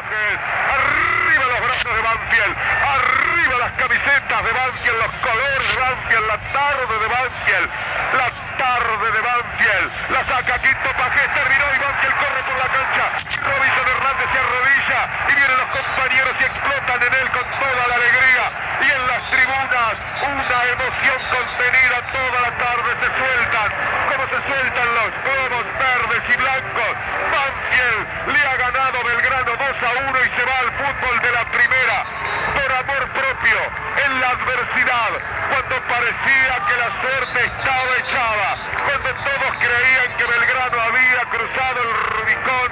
Arriba los brazos de Banfield. Arriba las camisetas de Banfield, los colores de Banfield, la tarde de Banfield. La tarde de Banfield. La saca Quinto Pajés, terminó y Banfield corre por la cancha. Robinson Hernández se arrodilla y vienen los compañeros y explotan en él con toda la alegría. Y en las tribunas una emoción contenida toda la tarde se sueltan. Como se sueltan los globos verdes y blancos. Banfield le ha ganado Belgrano 2 a 1 y se va al fútbol de la primera. Por amor propio, en la adversidad, cuando parecía que la suerte estaba echada, cuando todos creían que Belgrano había cruzado el Rubicón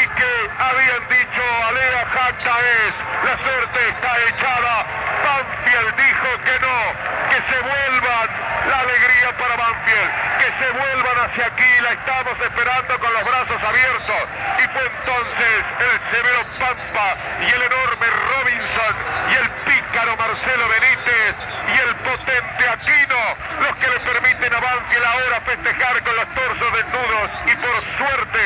y que habían dicho Alea Jacta es, la suerte está echada. Banfield dijo que no, que se vuelvan la alegría para Banfield, que se vuelvan hacia aquí, la estamos esperando con los brazos abiertos. Y fue entonces el severo Pampa y el enorme Robinson y el pícaro Marcelo Benítez y el potente Aquino los que le permiten a Banfield ahora festejar con los torsos desnudos y por suerte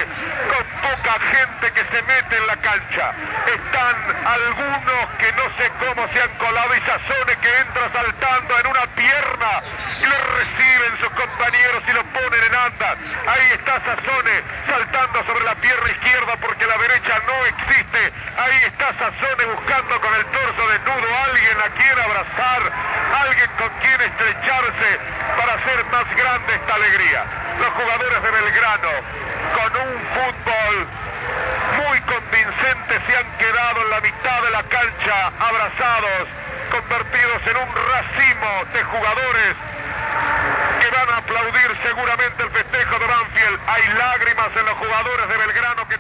con poca gente que se mete en la cancha. Están algunos que no sé cómo se han colado y Sazone que entra saltando en una pierna y lo reciben sus compañeros y lo ponen en andas. Ahí está Sazone saltando sobre la pierna izquierda porque la derecha no existe. Ahí está Sazone buscando con el torso desnudo alguien a quien abrazar, alguien con quien estrecharse para hacer más grande esta alegría. Los jugadores de Belgrano con un fútbol muy convincente se han quedado en la mitad de la cancha abrazados, convertidos en un racimo de jugadores que van a aplaudir seguramente el festejo de Banfield. Hay lágrimas en los jugadores de Belgrano que